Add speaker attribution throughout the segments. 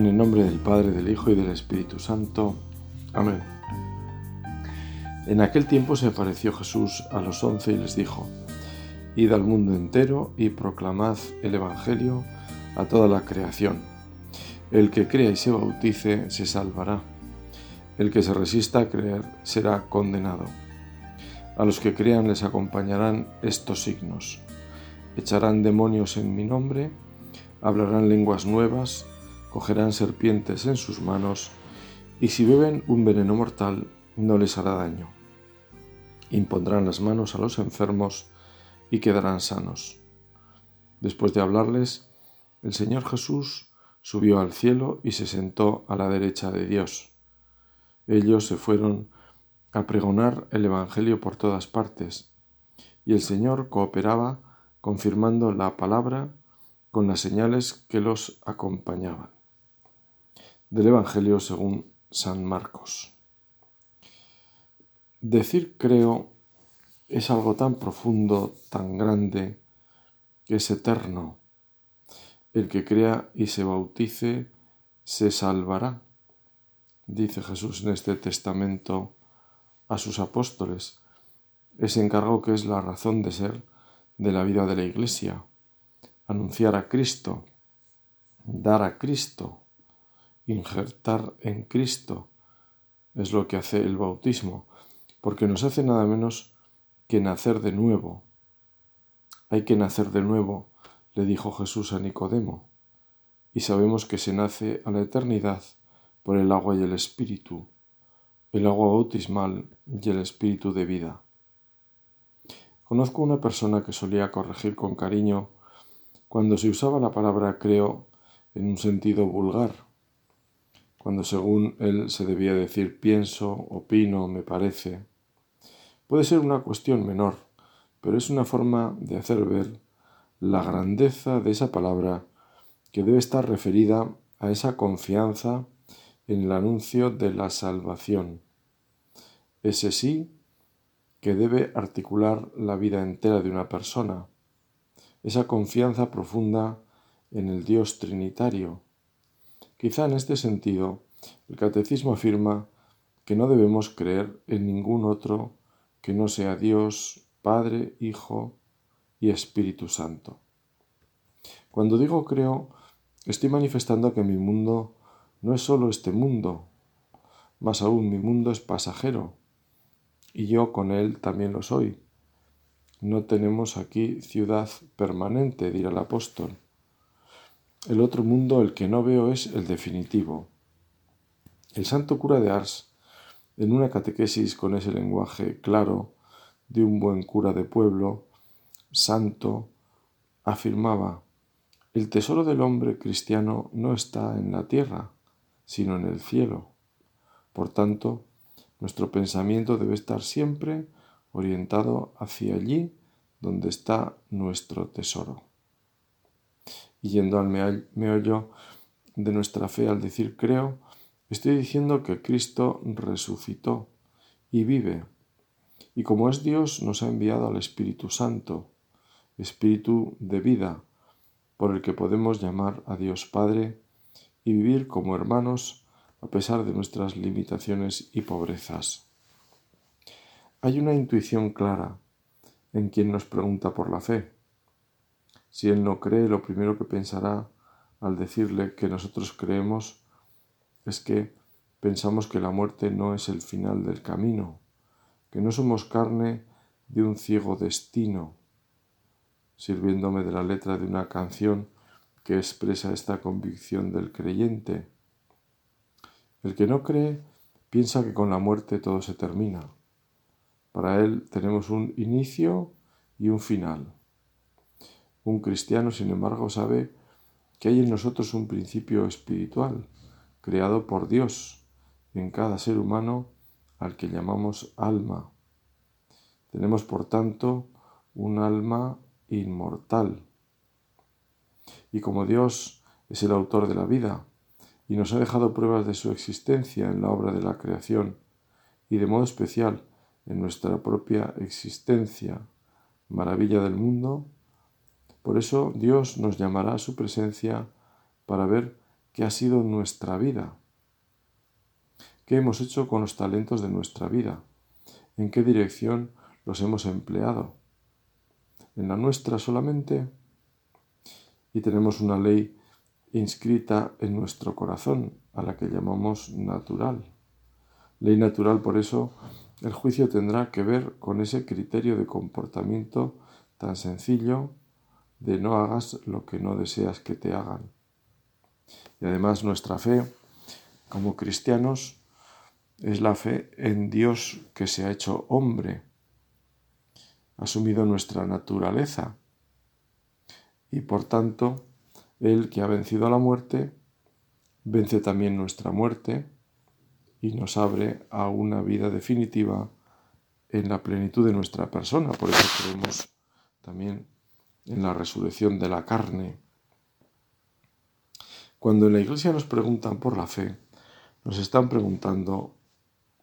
Speaker 1: En el nombre del Padre, del Hijo y del Espíritu Santo. Amén. En aquel tiempo se apareció Jesús a los once y les dijo, Id al mundo entero y proclamad el Evangelio a toda la creación. El que crea y se bautice se salvará. El que se resista a creer será condenado. A los que crean les acompañarán estos signos. Echarán demonios en mi nombre, hablarán lenguas nuevas, cogerán serpientes en sus manos, y si beben un veneno mortal no les hará daño. Impondrán las manos a los enfermos y quedarán sanos. Después de hablarles, el Señor Jesús subió al cielo y se sentó a la derecha de Dios. Ellos se fueron a pregonar el Evangelio por todas partes, y el Señor cooperaba confirmando la palabra con las señales que los acompañaban del Evangelio según San Marcos. Decir creo es algo tan profundo, tan grande, que es eterno. El que crea y se bautice se salvará, dice Jesús en este testamento a sus apóstoles. Ese encargo que es la razón de ser de la vida de la Iglesia, anunciar a Cristo, dar a Cristo, injertar en Cristo. Es lo que hace el bautismo, porque nos hace nada menos que nacer de nuevo. Hay que nacer de nuevo, le dijo Jesús a Nicodemo, y sabemos que se nace a la eternidad por el agua y el espíritu, el agua bautismal y el espíritu de vida. Conozco una persona que solía corregir con cariño cuando se usaba la palabra creo en un sentido vulgar cuando según él se debía decir pienso, opino, me parece. Puede ser una cuestión menor, pero es una forma de hacer ver la grandeza de esa palabra que debe estar referida a esa confianza en el anuncio de la salvación. Ese sí que debe articular la vida entera de una persona, esa confianza profunda en el Dios Trinitario, Quizá en este sentido, el catecismo afirma que no debemos creer en ningún otro que no sea Dios, Padre, Hijo y Espíritu Santo. Cuando digo creo, estoy manifestando que mi mundo no es solo este mundo, más aún mi mundo es pasajero, y yo con él también lo soy. No tenemos aquí ciudad permanente, dirá el apóstol. El otro mundo, el que no veo, es el definitivo. El santo cura de Ars, en una catequesis con ese lenguaje claro de un buen cura de pueblo, santo, afirmaba, el tesoro del hombre cristiano no está en la tierra, sino en el cielo. Por tanto, nuestro pensamiento debe estar siempre orientado hacia allí donde está nuestro tesoro y yendo al meollo de nuestra fe al decir creo, estoy diciendo que Cristo resucitó y vive. Y como es Dios, nos ha enviado al Espíritu Santo, Espíritu de vida, por el que podemos llamar a Dios Padre y vivir como hermanos a pesar de nuestras limitaciones y pobrezas. Hay una intuición clara en quien nos pregunta por la fe. Si él no cree, lo primero que pensará al decirle que nosotros creemos es que pensamos que la muerte no es el final del camino, que no somos carne de un ciego destino, sirviéndome de la letra de una canción que expresa esta convicción del creyente. El que no cree piensa que con la muerte todo se termina. Para él tenemos un inicio y un final. Un cristiano, sin embargo, sabe que hay en nosotros un principio espiritual, creado por Dios, en cada ser humano al que llamamos alma. Tenemos, por tanto, un alma inmortal. Y como Dios es el autor de la vida y nos ha dejado pruebas de su existencia en la obra de la creación y de modo especial en nuestra propia existencia, maravilla del mundo, por eso Dios nos llamará a su presencia para ver qué ha sido nuestra vida, qué hemos hecho con los talentos de nuestra vida, en qué dirección los hemos empleado, en la nuestra solamente, y tenemos una ley inscrita en nuestro corazón, a la que llamamos natural. Ley natural, por eso, el juicio tendrá que ver con ese criterio de comportamiento tan sencillo de no hagas lo que no deseas que te hagan. Y además nuestra fe, como cristianos, es la fe en Dios que se ha hecho hombre, ha asumido nuestra naturaleza y por tanto el que ha vencido a la muerte vence también nuestra muerte y nos abre a una vida definitiva en la plenitud de nuestra persona. Por eso creemos también en la resurrección de la carne. Cuando en la iglesia nos preguntan por la fe, nos están preguntando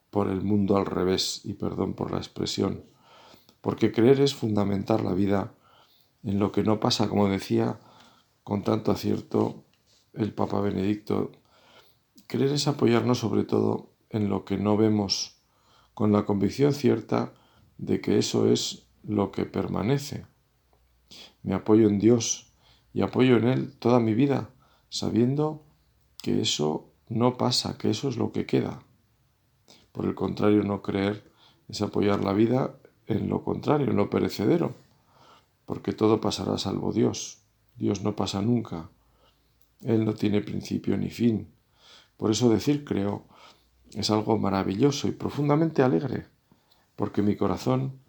Speaker 1: por el mundo al revés, y perdón por la expresión, porque creer es fundamentar la vida en lo que no pasa, como decía con tanto acierto el Papa Benedicto. Creer es apoyarnos sobre todo en lo que no vemos, con la convicción cierta de que eso es lo que permanece. Me apoyo en Dios y apoyo en Él toda mi vida, sabiendo que eso no pasa, que eso es lo que queda. Por el contrario, no creer es apoyar la vida en lo contrario, en lo perecedero, porque todo pasará salvo Dios. Dios no pasa nunca. Él no tiene principio ni fin. Por eso decir creo es algo maravilloso y profundamente alegre, porque mi corazón,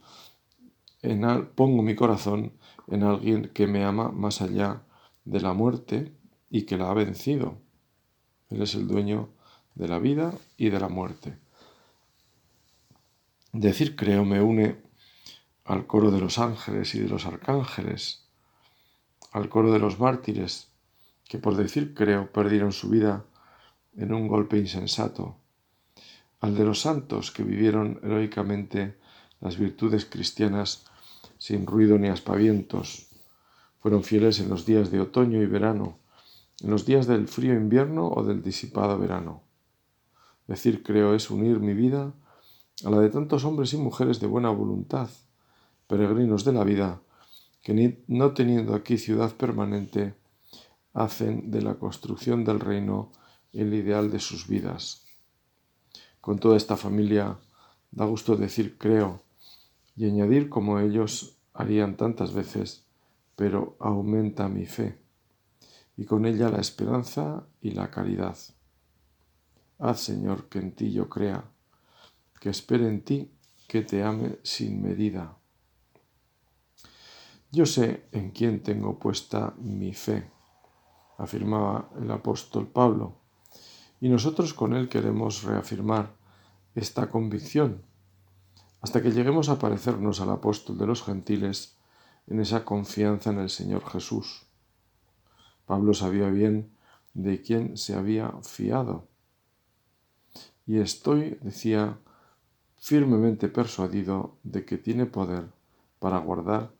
Speaker 1: pongo mi corazón en alguien que me ama más allá de la muerte y que la ha vencido. Él es el dueño de la vida y de la muerte. Decir creo me une al coro de los ángeles y de los arcángeles, al coro de los mártires, que por decir creo perdieron su vida en un golpe insensato, al de los santos que vivieron heroicamente las virtudes cristianas sin ruido ni aspavientos, fueron fieles en los días de otoño y verano, en los días del frío invierno o del disipado verano. Decir creo es unir mi vida a la de tantos hombres y mujeres de buena voluntad, peregrinos de la vida, que no teniendo aquí ciudad permanente, hacen de la construcción del reino el ideal de sus vidas. Con toda esta familia da gusto decir creo y añadir como ellos harían tantas veces, pero aumenta mi fe y con ella la esperanza y la caridad. Haz, Señor, que en ti yo crea, que espere en ti, que te ame sin medida. Yo sé en quién tengo puesta mi fe, afirmaba el apóstol Pablo, y nosotros con él queremos reafirmar esta convicción, hasta que lleguemos a parecernos al apóstol de los gentiles en esa confianza en el Señor Jesús. Pablo sabía bien de quién se había fiado. Y estoy, decía, firmemente persuadido de que tiene poder para guardar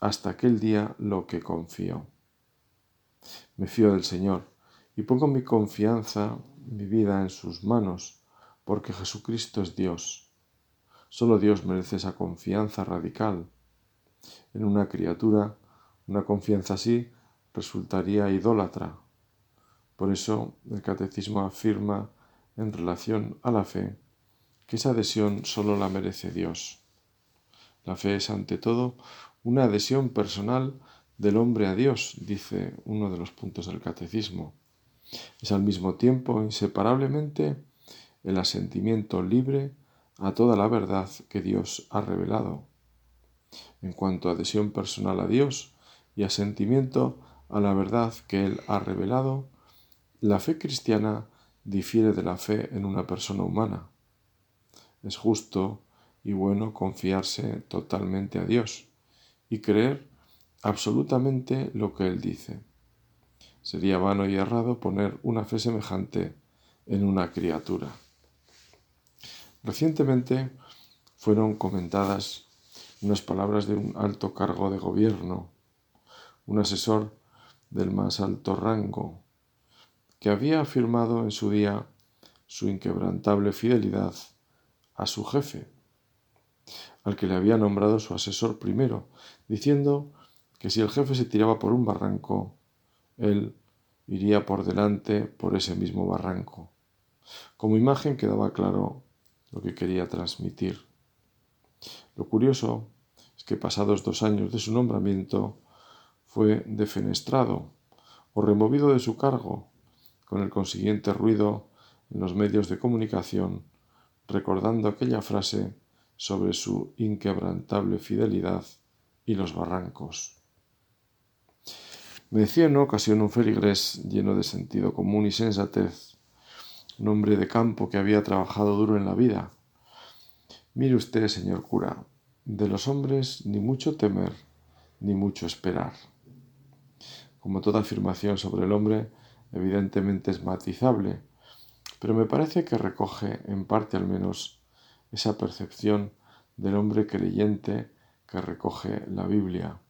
Speaker 1: hasta aquel día lo que confío. Me fío del Señor y pongo mi confianza, mi vida en sus manos, porque Jesucristo es Dios. Solo Dios merece esa confianza radical. En una criatura, una confianza así resultaría idólatra. Por eso el catecismo afirma en relación a la fe que esa adhesión solo la merece Dios. La fe es ante todo una adhesión personal del hombre a Dios, dice uno de los puntos del catecismo. Es al mismo tiempo inseparablemente el asentimiento libre a toda la verdad que Dios ha revelado. En cuanto a adhesión personal a Dios y asentimiento a la verdad que Él ha revelado, la fe cristiana difiere de la fe en una persona humana. Es justo y bueno confiarse totalmente a Dios y creer absolutamente lo que Él dice. Sería vano y errado poner una fe semejante en una criatura. Recientemente fueron comentadas unas palabras de un alto cargo de gobierno, un asesor del más alto rango, que había afirmado en su día su inquebrantable fidelidad a su jefe, al que le había nombrado su asesor primero, diciendo que si el jefe se tiraba por un barranco, él iría por delante por ese mismo barranco. Como imagen quedaba claro lo que quería transmitir. Lo curioso es que pasados dos años de su nombramiento fue defenestrado o removido de su cargo, con el consiguiente ruido en los medios de comunicación, recordando aquella frase sobre su inquebrantable fidelidad y los barrancos. Me decía en ocasión un feligrés lleno de sentido común y sensatez, un hombre de campo que había trabajado duro en la vida. Mire usted, señor cura, de los hombres ni mucho temer, ni mucho esperar. Como toda afirmación sobre el hombre, evidentemente es matizable, pero me parece que recoge, en parte al menos, esa percepción del hombre creyente que recoge la Biblia.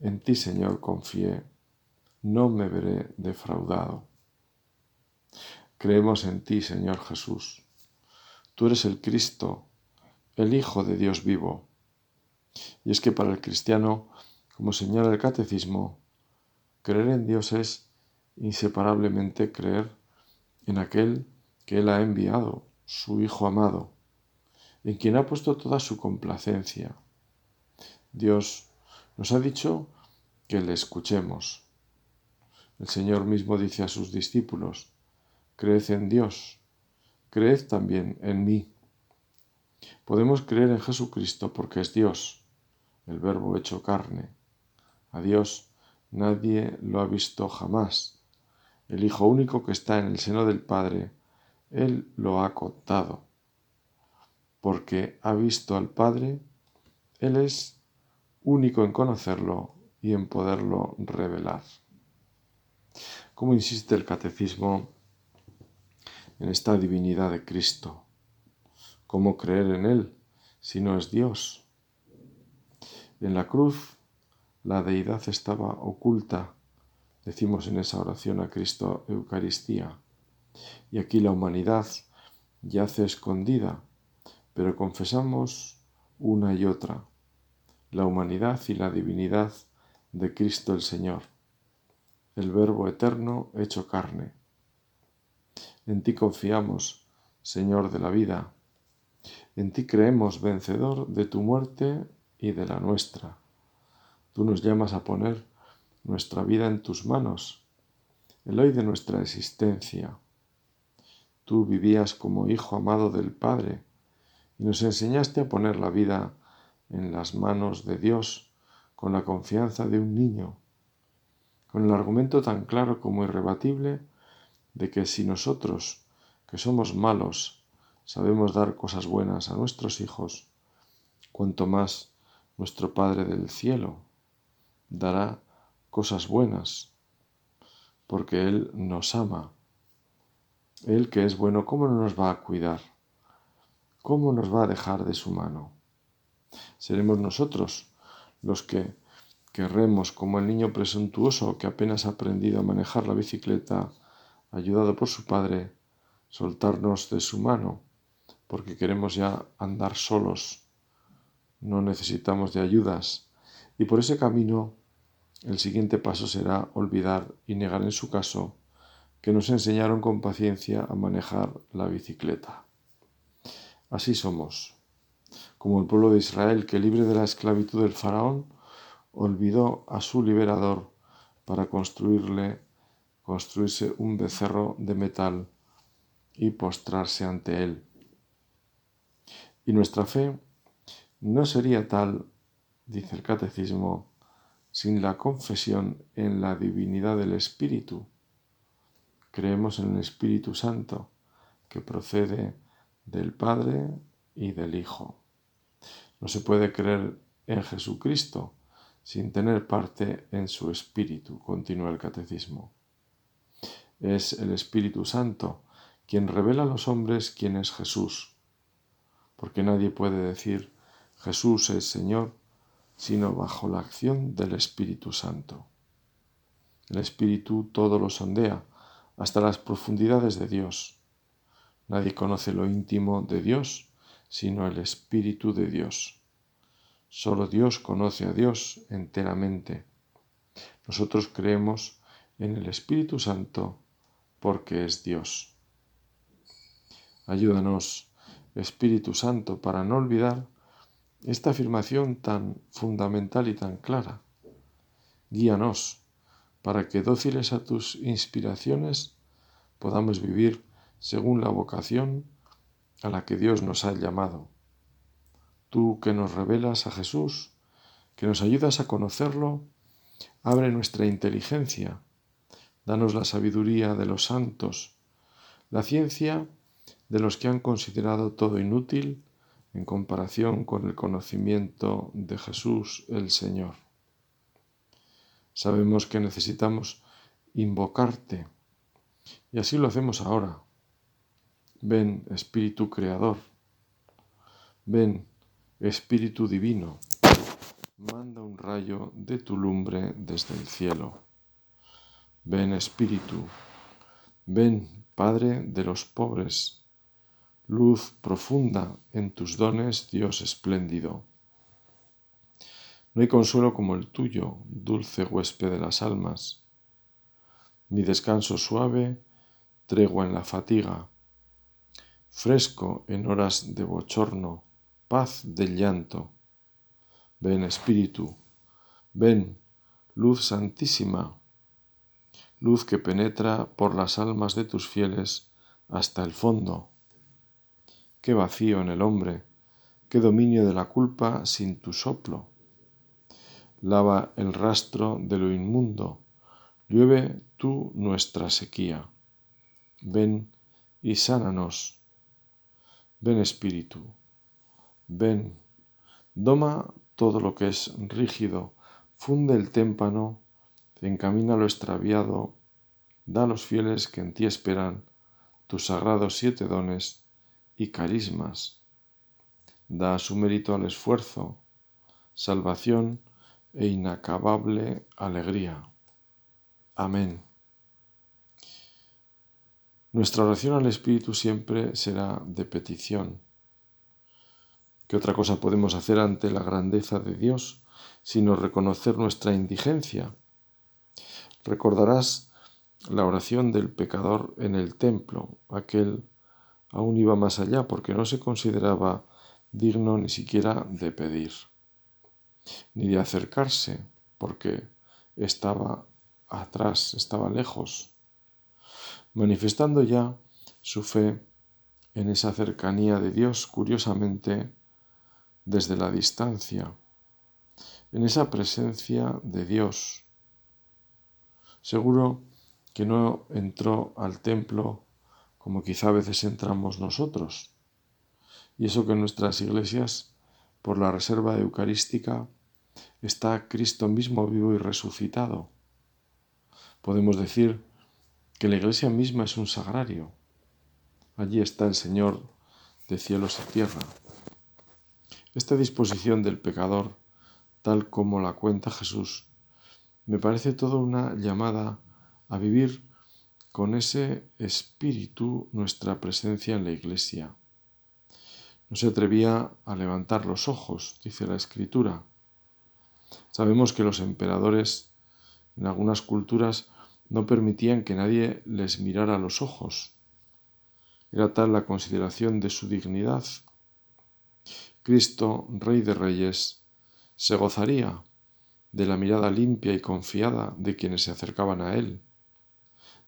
Speaker 1: En ti, Señor, confié, no me veré defraudado. Creemos en ti, Señor Jesús. Tú eres el Cristo, el Hijo de Dios vivo. Y es que para el cristiano, como señala el catecismo, creer en Dios es inseparablemente creer en aquel que Él ha enviado, su Hijo amado, en quien ha puesto toda su complacencia. Dios nos ha dicho que le escuchemos. El Señor mismo dice a sus discípulos, creed en Dios, creed también en mí. Podemos creer en Jesucristo porque es Dios, el Verbo hecho carne. A Dios nadie lo ha visto jamás. El Hijo único que está en el seno del Padre, Él lo ha contado. Porque ha visto al Padre, Él es único en conocerlo y en poderlo revelar. Como insiste el catecismo en esta divinidad de Cristo? ¿Cómo creer en Él si no es Dios? En la cruz la deidad estaba oculta, decimos en esa oración a Cristo Eucaristía, y aquí la humanidad yace escondida, pero confesamos una y otra la humanidad y la divinidad de Cristo el Señor, el Verbo eterno hecho carne. En ti confiamos, Señor de la vida, en ti creemos vencedor de tu muerte y de la nuestra. Tú nos llamas a poner nuestra vida en tus manos, el hoy de nuestra existencia. Tú vivías como hijo amado del Padre y nos enseñaste a poner la vida en las manos de Dios con la confianza de un niño, con el argumento tan claro como irrebatible de que si nosotros, que somos malos, sabemos dar cosas buenas a nuestros hijos, cuanto más nuestro Padre del cielo dará cosas buenas, porque Él nos ama. Él que es bueno, ¿cómo no nos va a cuidar? ¿Cómo nos va a dejar de su mano? Seremos nosotros los que querremos, como el niño presuntuoso que apenas ha aprendido a manejar la bicicleta, ayudado por su padre, soltarnos de su mano, porque queremos ya andar solos, no necesitamos de ayudas, y por ese camino el siguiente paso será olvidar y negar en su caso que nos enseñaron con paciencia a manejar la bicicleta. Así somos. Como el pueblo de Israel que libre de la esclavitud del faraón, olvidó a su liberador para construirle, construirse un becerro de metal y postrarse ante él. Y nuestra fe no sería tal, dice el catecismo, sin la confesión en la divinidad del Espíritu. Creemos en el Espíritu Santo, que procede del Padre y del Hijo. No se puede creer en Jesucristo sin tener parte en su Espíritu, continúa el Catecismo. Es el Espíritu Santo quien revela a los hombres quién es Jesús, porque nadie puede decir Jesús es Señor sino bajo la acción del Espíritu Santo. El Espíritu todo lo sondea, hasta las profundidades de Dios. Nadie conoce lo íntimo de Dios sino el Espíritu de Dios. Solo Dios conoce a Dios enteramente. Nosotros creemos en el Espíritu Santo porque es Dios. Ayúdanos, Espíritu Santo, para no olvidar esta afirmación tan fundamental y tan clara. Guíanos para que dóciles a tus inspiraciones podamos vivir según la vocación a la que Dios nos ha llamado. Tú que nos revelas a Jesús, que nos ayudas a conocerlo, abre nuestra inteligencia, danos la sabiduría de los santos, la ciencia de los que han considerado todo inútil en comparación con el conocimiento de Jesús el Señor. Sabemos que necesitamos invocarte y así lo hacemos ahora Ven, Espíritu Creador. Ven, Espíritu Divino. Manda un rayo de tu lumbre desde el cielo. Ven, Espíritu. Ven, Padre de los pobres. Luz profunda en tus dones, Dios espléndido. No hay consuelo como el tuyo, dulce huésped de las almas. Mi descanso suave, tregua en la fatiga fresco en horas de bochorno, paz del llanto. Ven Espíritu, ven, luz santísima, luz que penetra por las almas de tus fieles hasta el fondo. Qué vacío en el hombre, qué dominio de la culpa sin tu soplo. Lava el rastro de lo inmundo, llueve tú nuestra sequía. Ven y sánanos Ven Espíritu, ven, doma todo lo que es rígido, funde el témpano, encamina lo extraviado, da a los fieles que en ti esperan tus sagrados siete dones y carismas. Da su mérito al esfuerzo, salvación e inacabable alegría. Amén. Nuestra oración al Espíritu siempre será de petición. ¿Qué otra cosa podemos hacer ante la grandeza de Dios sino reconocer nuestra indigencia? Recordarás la oración del pecador en el templo. Aquel aún iba más allá porque no se consideraba digno ni siquiera de pedir, ni de acercarse porque estaba atrás, estaba lejos manifestando ya su fe en esa cercanía de Dios, curiosamente, desde la distancia, en esa presencia de Dios. Seguro que no entró al templo como quizá a veces entramos nosotros. Y eso que en nuestras iglesias, por la reserva eucarística, está Cristo mismo vivo y resucitado. Podemos decir que la iglesia misma es un sagrario. Allí está el Señor de cielos y tierra. Esta disposición del pecador, tal como la cuenta Jesús, me parece toda una llamada a vivir con ese espíritu nuestra presencia en la iglesia. No se atrevía a levantar los ojos, dice la escritura. Sabemos que los emperadores en algunas culturas no permitían que nadie les mirara los ojos. Era tal la consideración de su dignidad. Cristo, Rey de Reyes, se gozaría de la mirada limpia y confiada de quienes se acercaban a Él,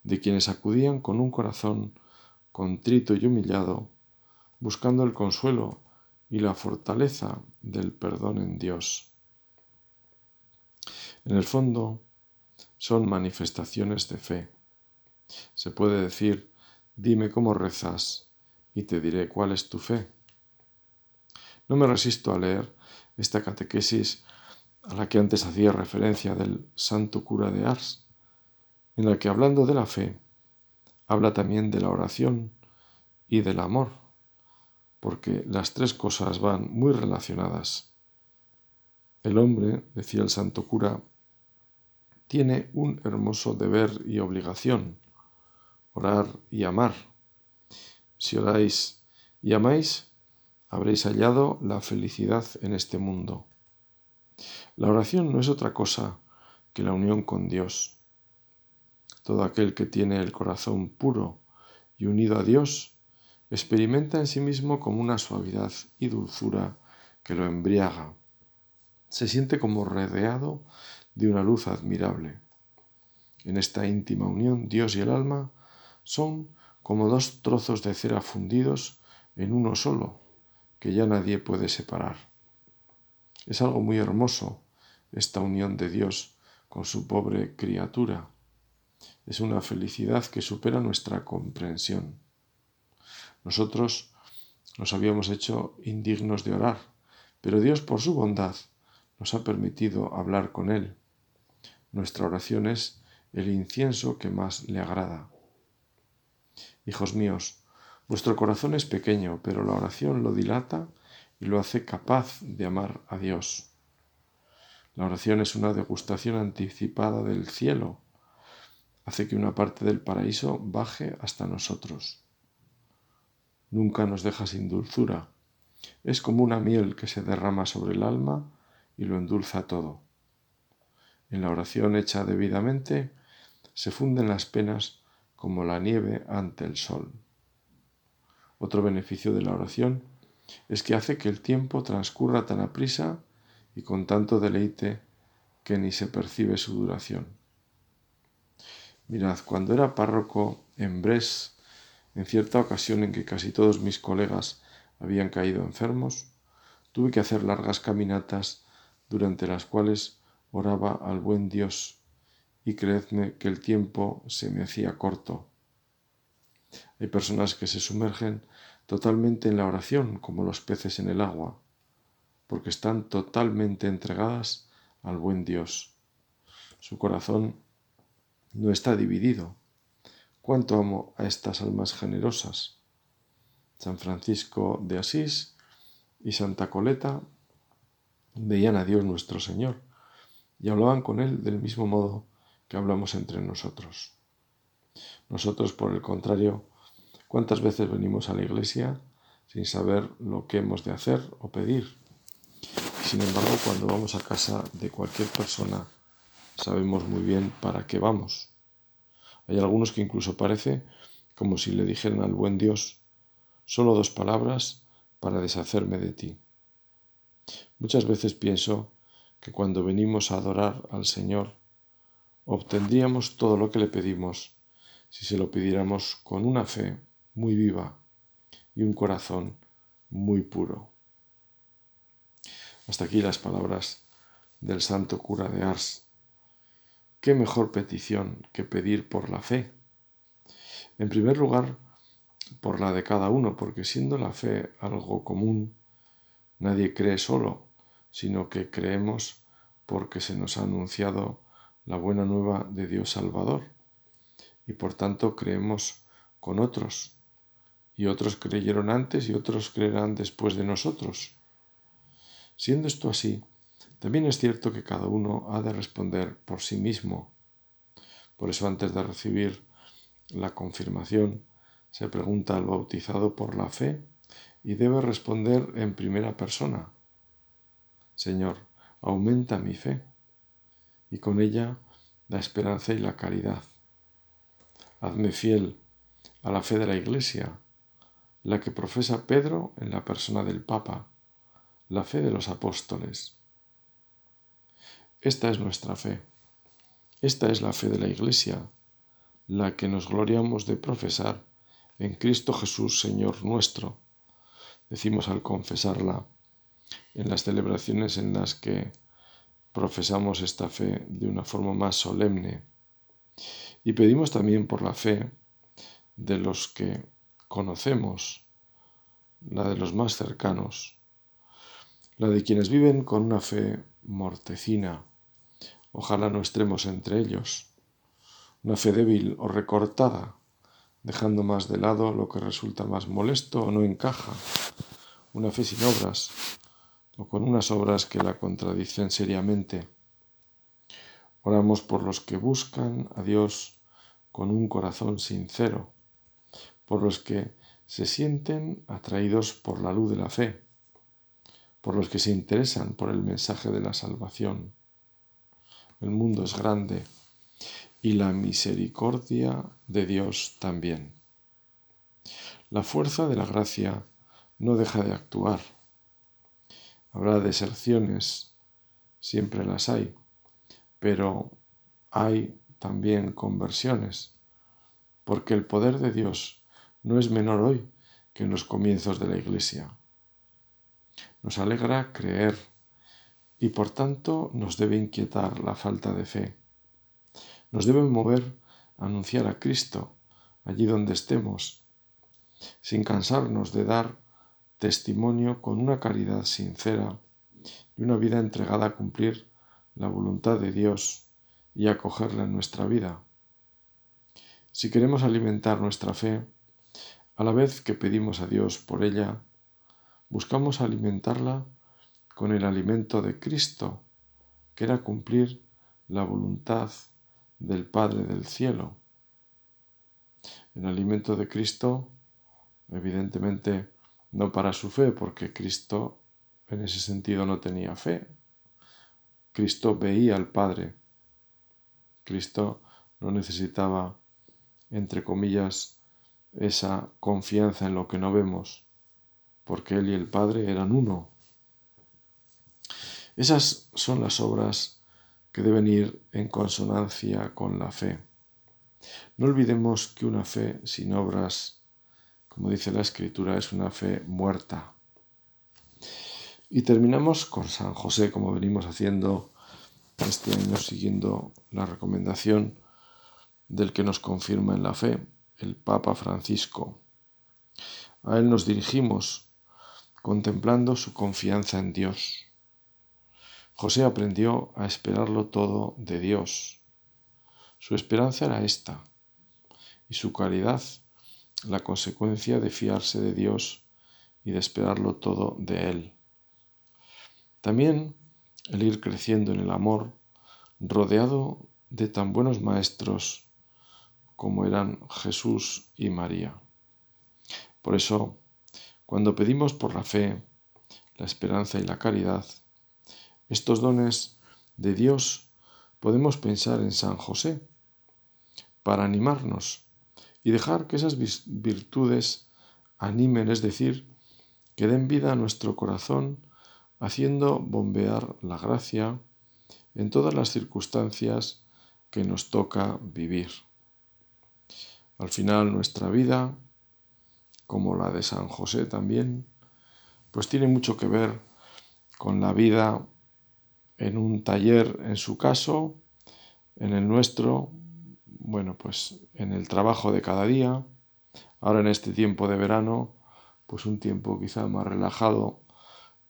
Speaker 1: de quienes acudían con un corazón contrito y humillado, buscando el consuelo y la fortaleza del perdón en Dios. En el fondo, son manifestaciones de fe. Se puede decir, dime cómo rezas y te diré cuál es tu fe. No me resisto a leer esta catequesis a la que antes hacía referencia del santo cura de Ars, en la que hablando de la fe, habla también de la oración y del amor, porque las tres cosas van muy relacionadas. El hombre, decía el santo cura, tiene un hermoso deber y obligación, orar y amar. Si oráis y amáis, habréis hallado la felicidad en este mundo. La oración no es otra cosa que la unión con Dios. Todo aquel que tiene el corazón puro y unido a Dios experimenta en sí mismo como una suavidad y dulzura que lo embriaga. Se siente como rodeado de una luz admirable. En esta íntima unión, Dios y el alma son como dos trozos de cera fundidos en uno solo, que ya nadie puede separar. Es algo muy hermoso esta unión de Dios con su pobre criatura. Es una felicidad que supera nuestra comprensión. Nosotros nos habíamos hecho indignos de orar, pero Dios por su bondad nos ha permitido hablar con Él. Nuestra oración es el incienso que más le agrada. Hijos míos, vuestro corazón es pequeño, pero la oración lo dilata y lo hace capaz de amar a Dios. La oración es una degustación anticipada del cielo. Hace que una parte del paraíso baje hasta nosotros. Nunca nos deja sin dulzura. Es como una miel que se derrama sobre el alma y lo endulza todo. En la oración hecha debidamente se funden las penas como la nieve ante el sol. Otro beneficio de la oración es que hace que el tiempo transcurra tan aprisa y con tanto deleite que ni se percibe su duración. Mirad, cuando era párroco en Bres, en cierta ocasión en que casi todos mis colegas habían caído enfermos, tuve que hacer largas caminatas durante las cuales oraba al buen Dios y creedme que el tiempo se me hacía corto. Hay personas que se sumergen totalmente en la oración como los peces en el agua, porque están totalmente entregadas al buen Dios. Su corazón no está dividido. ¿Cuánto amo a estas almas generosas? San Francisco de Asís y Santa Coleta veían a Dios nuestro Señor y hablaban con Él del mismo modo que hablamos entre nosotros. Nosotros, por el contrario, ¿cuántas veces venimos a la iglesia sin saber lo que hemos de hacer o pedir? Sin embargo, cuando vamos a casa de cualquier persona, sabemos muy bien para qué vamos. Hay algunos que incluso parece como si le dijeran al buen Dios, solo dos palabras para deshacerme de ti. Muchas veces pienso que cuando venimos a adorar al Señor, obtendríamos todo lo que le pedimos si se lo pidiéramos con una fe muy viva y un corazón muy puro. Hasta aquí las palabras del santo cura de Ars. ¿Qué mejor petición que pedir por la fe? En primer lugar, por la de cada uno, porque siendo la fe algo común, nadie cree solo, sino que creemos porque se nos ha anunciado la buena nueva de Dios Salvador y por tanto creemos con otros y otros creyeron antes y otros creerán después de nosotros. Siendo esto así, también es cierto que cada uno ha de responder por sí mismo. Por eso antes de recibir la confirmación se pregunta al bautizado por la fe y debe responder en primera persona. Señor, aumenta mi fe y con ella la esperanza y la caridad. Hazme fiel a la fe de la Iglesia, la que profesa Pedro en la persona del Papa, la fe de los apóstoles. Esta es nuestra fe. Esta es la fe de la Iglesia, la que nos gloriamos de profesar en Cristo Jesús, Señor nuestro. Decimos al confesarla en las celebraciones en las que profesamos esta fe de una forma más solemne y pedimos también por la fe de los que conocemos, la de los más cercanos, la de quienes viven con una fe mortecina, ojalá no estemos entre ellos, una fe débil o recortada, dejando más de lado lo que resulta más molesto o no encaja, una fe sin obras, o con unas obras que la contradicen seriamente. Oramos por los que buscan a Dios con un corazón sincero, por los que se sienten atraídos por la luz de la fe, por los que se interesan por el mensaje de la salvación. El mundo es grande y la misericordia de Dios también. La fuerza de la gracia no deja de actuar. Habrá deserciones, siempre las hay, pero hay también conversiones, porque el poder de Dios no es menor hoy que en los comienzos de la Iglesia. Nos alegra creer y por tanto nos debe inquietar la falta de fe. Nos debe mover a anunciar a Cristo allí donde estemos, sin cansarnos de dar testimonio con una caridad sincera y una vida entregada a cumplir la voluntad de Dios y acogerla en nuestra vida. Si queremos alimentar nuestra fe, a la vez que pedimos a Dios por ella, buscamos alimentarla con el alimento de Cristo, que era cumplir la voluntad del Padre del cielo. El alimento de Cristo, evidentemente, no para su fe, porque Cristo en ese sentido no tenía fe. Cristo veía al Padre. Cristo no necesitaba, entre comillas, esa confianza en lo que no vemos, porque Él y el Padre eran uno. Esas son las obras que deben ir en consonancia con la fe. No olvidemos que una fe sin obras, como dice la Escritura, es una fe muerta. Y terminamos con San José, como venimos haciendo este año, siguiendo la recomendación del que nos confirma en la fe, el Papa Francisco. A él nos dirigimos contemplando su confianza en Dios. José aprendió a esperarlo todo de Dios. Su esperanza era esta, y su caridad la consecuencia de fiarse de Dios y de esperarlo todo de Él. También el ir creciendo en el amor, rodeado de tan buenos maestros como eran Jesús y María. Por eso, cuando pedimos por la fe, la esperanza y la caridad, estos dones de Dios, podemos pensar en San José para animarnos y dejar que esas virtudes animen, es decir, que den vida a nuestro corazón, haciendo bombear la gracia en todas las circunstancias que nos toca vivir. Al final nuestra vida, como la de San José también, pues tiene mucho que ver con la vida en un taller en su caso, en el nuestro, bueno, pues en el trabajo de cada día, ahora en este tiempo de verano, pues un tiempo quizá más relajado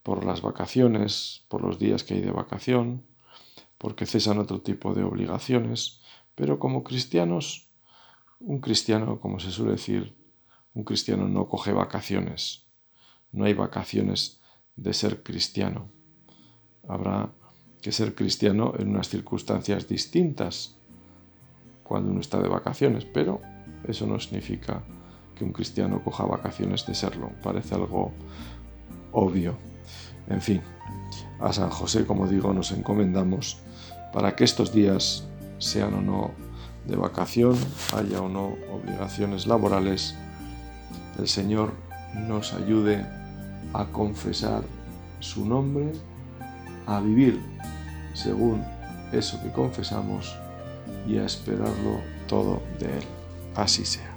Speaker 1: por las vacaciones, por los días que hay de vacación, porque cesan otro tipo de obligaciones, pero como cristianos un cristiano, como se suele decir, un cristiano no coge vacaciones. No hay vacaciones de ser cristiano. Habrá que ser cristiano en unas circunstancias distintas cuando uno está de vacaciones, pero eso no significa que un cristiano coja vacaciones de serlo. Parece algo obvio. En fin, a San José, como digo, nos encomendamos para que estos días sean o no de vacación, haya o no obligaciones laborales, el Señor nos ayude a confesar su nombre, a vivir según eso que confesamos y a esperarlo todo de Él. Así sea.